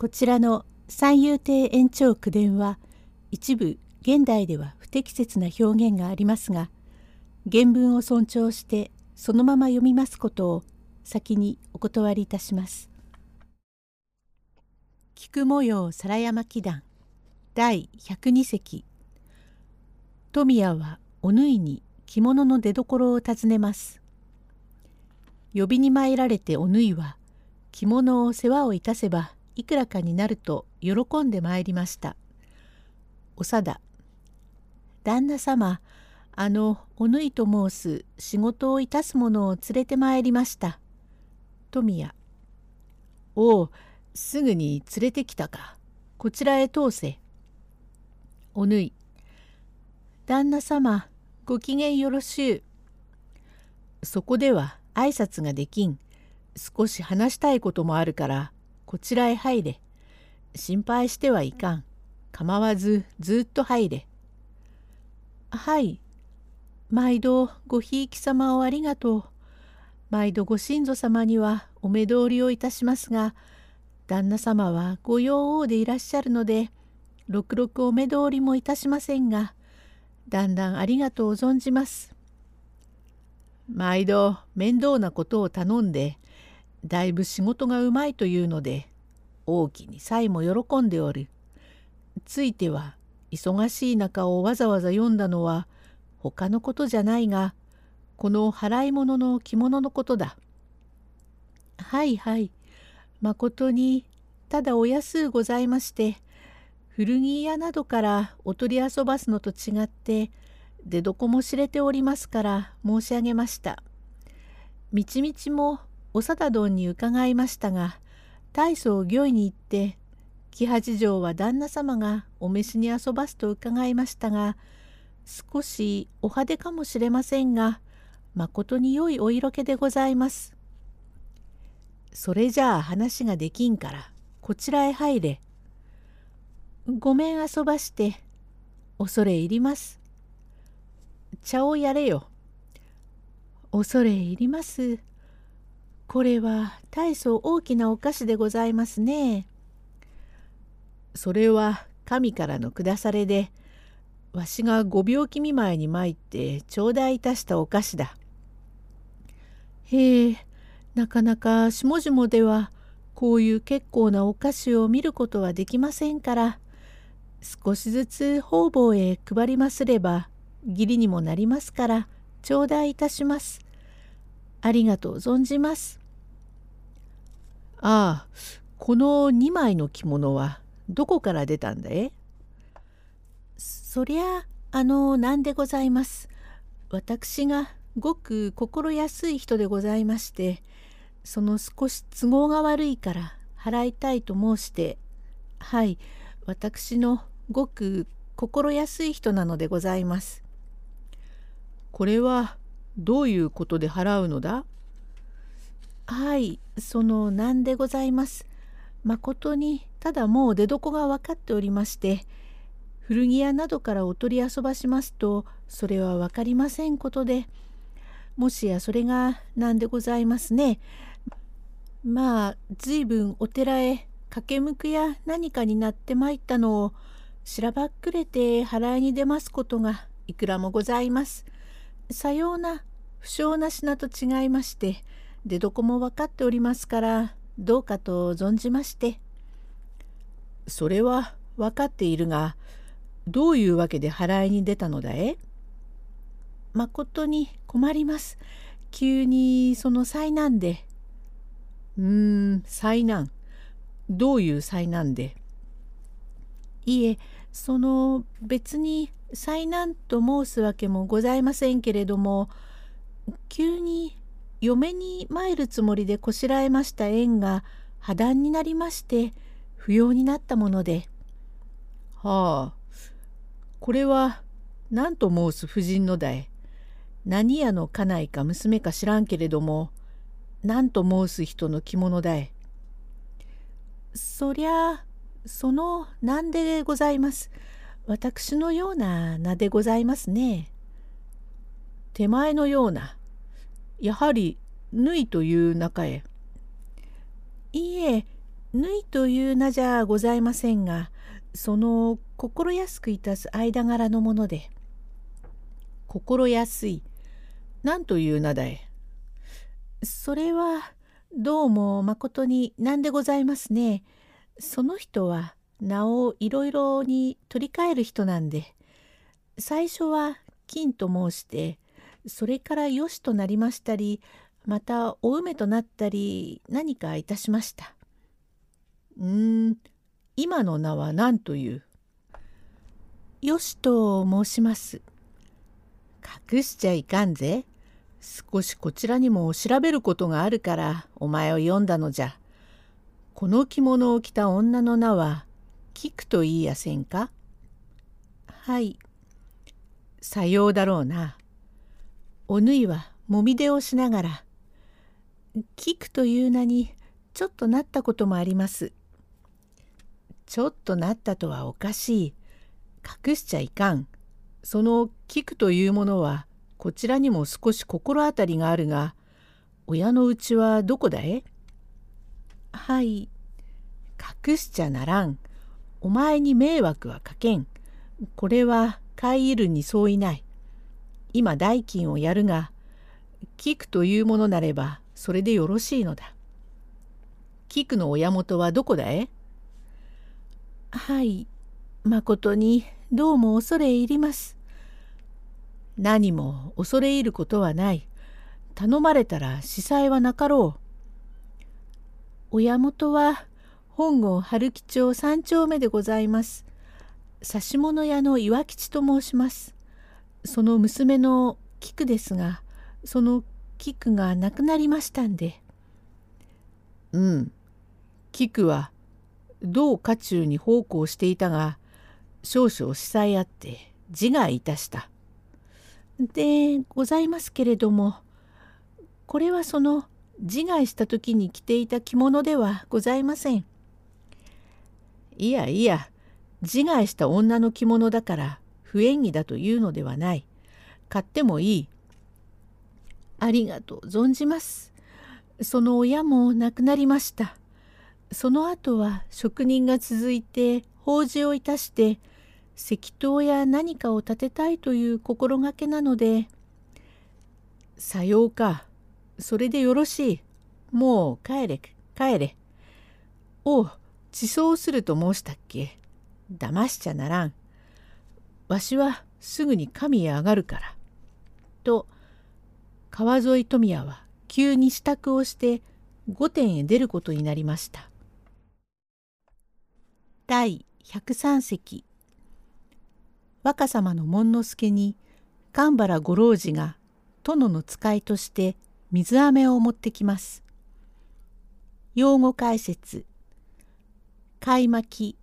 こちらの三遊亭延長九伝は一部現代では不適切な表現がありますが原文を尊重してそのまま読みますことを先にお断りいたします。菊模様皿山祈願第102席富谷はお縫いに着物の出所を尋ねます。呼びに参られてお縫いは着物を世話をいたせばいくらかになると喜んでまいりました。おさだ旦那様あのお縫いと申す仕事をいたす者を連れてまいりました。富谷おうすぐに連れてきたか。こちらへ通せ。お縫い旦那様ご機嫌よろしゅう。そこでは挨拶ができん。少し話したいこともあるからこちらへ入れ。心配してはいかん。構わずずっと入れ。はい。毎度ごひいき様をありがとう。毎度ご親祖様にはお目通りをいたしますが、旦那様はご用王でいらっしゃるので、ろくろくお目通りもいたしませんが、だんだんありがとう存じます。毎度面倒なことを頼んで、だいぶ仕事がうまいというので大きにさえも喜んでおる。ついては忙しい中をわざわざ読んだのは他のことじゃないがこの払い物の着物のことだ。はいはいまことにただお安うございまして古着屋などからお取り遊ばすのと違って出どこも知れておりますから申し上げました。みちみちもおさだどんに伺いましたが大層御意に行って木八条は旦那様がお召しに遊ばすと伺いましたが少しお派手かもしれませんがまことに良いお色気でございます。それじゃあ話ができんからこちらへ入れ。ごめん遊ばして恐れ入ります。茶をやれよ。恐れ入ります。これは大層大きなお菓子でございますね。それは神からの下されでわしがご病気見舞いに参って頂戴いたしたお菓子だ。へえなかなか下々ではこういう結構なお菓子を見ることはできませんから少しずつ方々へ配りますれば義理にもなりますから頂戴いたします。ありがとう存じます。ああこの2枚の着物はどこから出たんだい？そりゃあのなんでございます。私がごく心安い人でございましてその少し都合が悪いから払いたいと申してはい私のごく心安い人なのでございます。これはどういうことで払うのだ？はい、そのなんでございます。まことにただもう出どこが分かっておりまして、古着屋などからお取り遊ばしますと、それは分かりませんことで、もしやそれが何でございますね。まあ、随分お寺へ掛け向くや何かになってまいったのを、しらばっくれて払いに出ますことがいくらもございます。さような不詳な品と違いまして、出どこも分かっておりますからどうかと存じまして。それは分かっているがどういうわけで払いに出たのだえ？まことに困ります。急にその災難で。うーん災難。どういう災難で？いえその別に災難と申すわけもございませんけれども急に嫁に参るつもりでこしらえました縁が破談になりまして不要になったもので。はあこれは何と申す婦人のだえ何屋の家内か娘か知らんけれども何と申す人の着物だえ。そりゃその何でございます。私のような名でございますね。手前のようなやはり縫いという中へ。いいえ縫いという名じゃございませんがその心安くいたす間柄のもので。心安い何という名だいそれはどうもまことに何でございますね。その人は名をいろいろに取り替える人なんで。最初は金と申してそれからよしとなりましたりまたお梅となったり何かいたしました。うーん今の名は何という？よしと申します。隠しちゃいかんぜ。少しこちらにも調べることがあるからお前を読んだのじゃ。この着物を着た女の名は聞くと言いやせんか？はい。さようだろうな。おぬいはもみ出をしながら聞くという名にちょっとなったこともあります。ちょっとなったとはおかしい。隠しちゃいかん。その聞くというものはこちらにも少し心当たりがあるが、親のうちはどこだえはい。隠しちゃならん。お前に迷惑はかけん。これは買い入るに相違ない。今代金をやるが、聞くというものなればそれでよろしいのだ。菊の親元はどこだえ？はい、まことにどうも恐れ入ります。何も恐れ入ることはない。頼まれたら司祭はなかろう。親元は本郷春吉町三丁目でございます。指物屋の岩吉と申します。その娘の菊ですが、その菊が亡くなりましたんで。うん。菊は同家中に奉公していたが少々司祭あって自害いたした。でございますけれどもこれはその自害した時に着ていた着物ではございません。いやいや自害した女の着物だから不縁起だというのではない。買ってもいい。ありがとう存じます。その親も亡くなりました。その後は職人が続いて法事をいたして石塔や何かを建てたいという心がけなので「さようかそれでよろしいもう帰れ帰れ」「おう地層すると申したっけ騙しちゃならんわしはすぐに神へ上がるから」と川沿富谷は急に支度をして御殿へ出ることになりました。第103席若様の門之助に神原五郎次が殿の使いとして水飴を持ってきます。用語解説貝巻き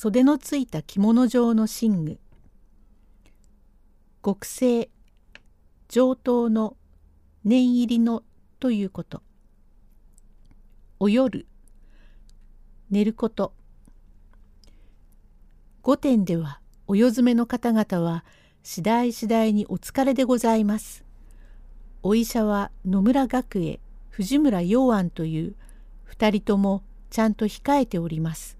袖のついた着物状の寝具極性上等の念入りのということ。お夜寝ること御殿ではお夜詰めの方々は次第次第にお疲れでございます。お医者は野村学営藤村陽安という二人ともちゃんと控えております。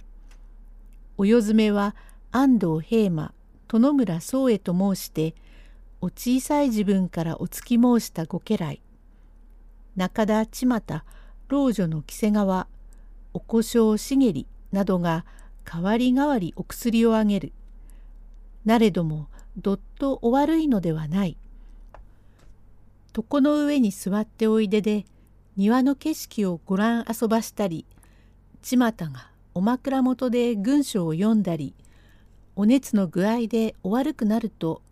お夜詰めは安藤平馬殿村宗恵と申してお小さい自分からお付き申したご家来。中田千又老女の木瀬川お小姓茂りなどが代わり代わりお薬をあげる。なれどもどっとお悪いのではない。床の上に座っておいでで庭の景色をご覧遊ばしたり千又がお枕元で軍書を読んだりお熱の具合でお悪くなると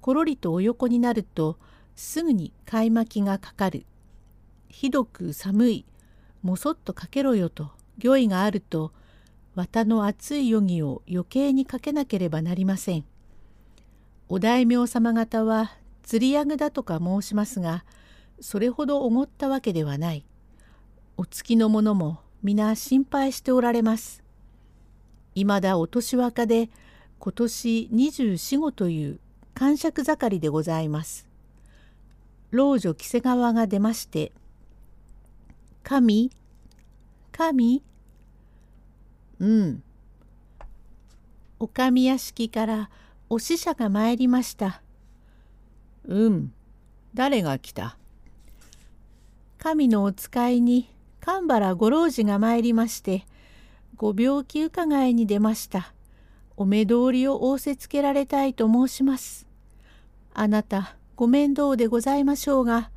ころりとお横になるとすぐに買い巻きがかかる。ひどく寒い、もそっとかけろよと御意があると、綿の熱い余儀を余計にかけなければなりません。お大名様方は釣り上げだとか申しますが、それほどおごったわけではない。お月の者も皆心配しておられます。いまだお年若で今年二十四五という感触盛りでございます。老女木瀬川が出まして「神神うん。お上屋敷からお使者が参りました。うん。誰が来た？神のお使いに神原五郎次が参りまして、ご病気伺いに出ました。お目通りを仰せつけられたいと申します。あなた、ご面倒でございましょうが、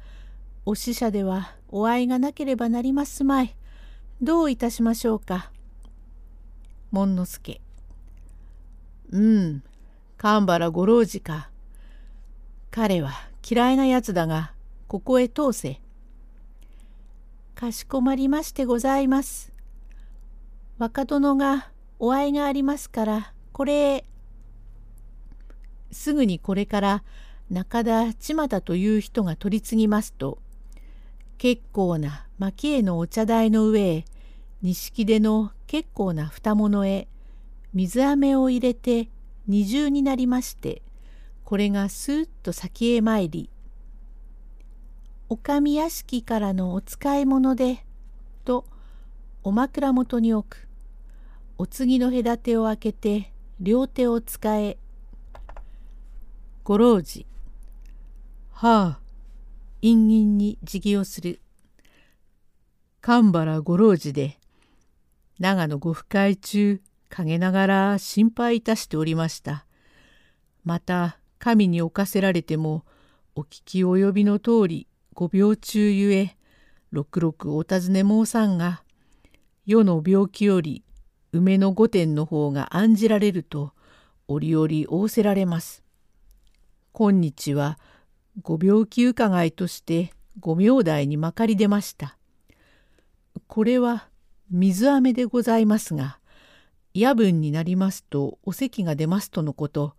お使者ではお会いがなければなりますまい。どういたしましょうか？門之助。うん、神原五郎次か。彼は嫌いなやつだが、ここへ通せ。かしこまりましてございます。若殿がお会いがありますから、これすぐにこれから中田千又という人が取り次ぎますと結構な蒔絵のお茶台の上へ錦出の結構な蓋物へ水飴を入れて二重になりましてこれがスーッと先へ参り「お上屋敷からのお使い物で」とお枕元に置くお次の隔てを開けて両手を使え。五郎寺。はあ、陰陰に辞儀をする。神原五郎寺で、長野ご不快中、陰ながら心配いたしておりました。また、神に侵せられても、お聞き及びの通り、ご病中ゆえ、六六お尋ね申さんが、世の病気より梅の御殿の方が案じられると折々仰せられます。今日はご病気伺いとしてご名代にまかり出ました。これは水飴でございますが夜分になりますとお咳が出ますとのこと。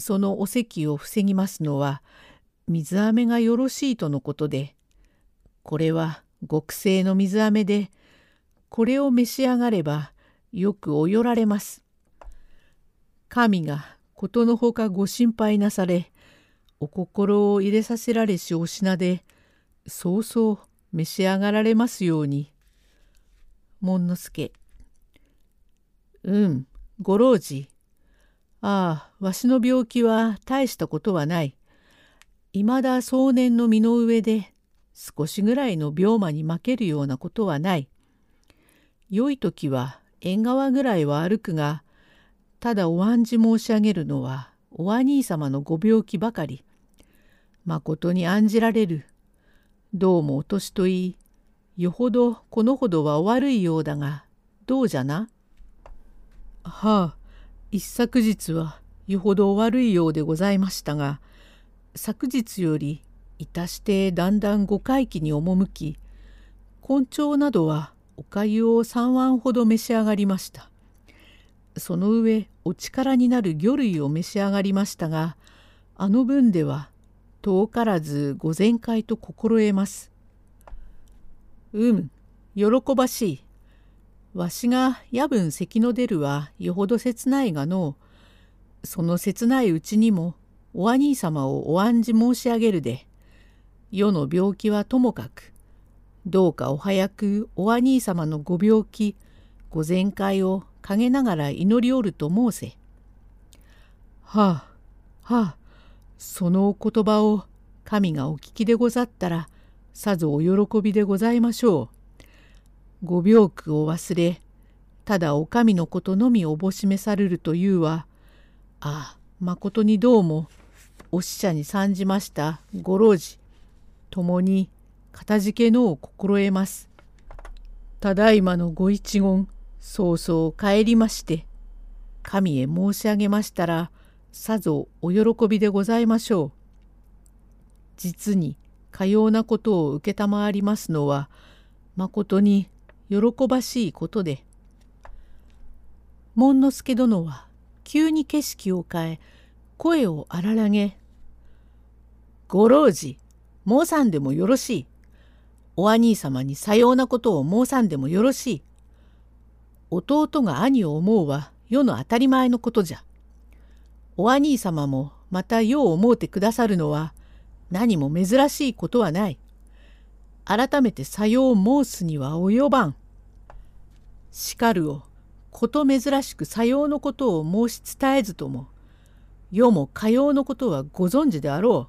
そのお咳を防ぎますのは水飴がよろしいとのことでこれは極性の水飴でこれを召し上がればよくおよられます。神がことのほかご心配なされ、お心を入れさせられしお品で、そうそう召し上がられますように。門之助。うん、ご老寺。ああ、わしの病気は大したことはない。いまだ壮年の身の上で、少しぐらいの病魔に負けるようなことはない。良い時は縁側ぐらいは歩くがただお案じ申し上げるのはお兄様のご病気ばかり。まことに案じられる。どうもお年といい、よほどこのほどはお悪いようだが、どうじゃな？はあ、一昨日はよほどお悪いようでございましたが、昨日よりいたしてだんだんご回帰に赴き、根性などはおかゆを3碗ほど召し上がりました。その上お力になる魚類を召し上がりましたがあの分では遠からず御前会と心得ます。うん、喜ばしい。わしが夜分咳の出るはよほど切ないがのうその切ないうちにもお兄様をお案じ申し上げるで世の病気はともかくどうかお早くお兄様のご病気ご全会を陰ながら祈りおると申せ。はあはあそのお言葉を神がお聞きでござったらさぞお喜びでございましょう。ご病苦を忘れただお上のことのみおぼしめされるというはああまことにどうもお使者に参じましたご老寺共にかたじけのを心得ます。ただいまのご一言、そうそう帰りまして、神へ申し上げましたら、さぞお喜びでございましょう。実にかようなことを承りますのは、まことに喜ばしいことで。門之助殿は急に景色を変え、声を荒らげ、ご老寺、申さんでもよろしい。お兄様にさようなことを申さんでもよろしい。弟が兄を思うは世の当たり前のことじゃ。お兄様もまた世を思うてくださるのは何も珍しいことはない。改めてさよう申すには及ばん。叱るをこと珍しくさようのことを申し伝えずとも世もかようのことはご存知であろ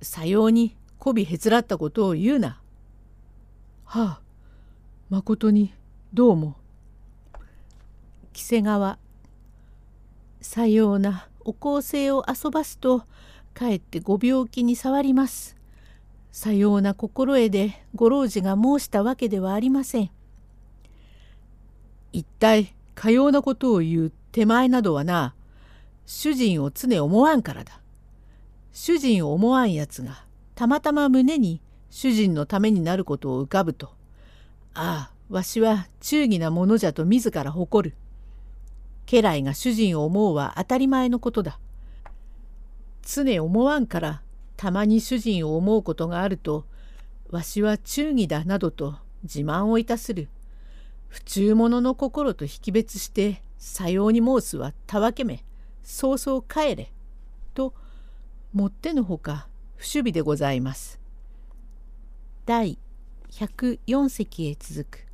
う。さようにこびへつらったことを言うな。はあ、まことにどうも。木瀬川さようなお香生を遊ばすとかえってご病気に障ります。さような心得でご老寺が申したわけではありません。一体かようなことを言う手前などはな主人を常思わんからだ。主人を思わんやつがたまたま胸に主人のためになることを浮かぶとああわしは忠義なものじゃと自ら誇る。家来が主人を思うは当たり前のことだ。常思わんからたまに主人を思うことがあるとわしは忠義だなどと自慢をいたする。不忠者の心と引き別してさように申すはたわけめそうそう帰れ」ともってのほか不守備でございます。第104席へ続く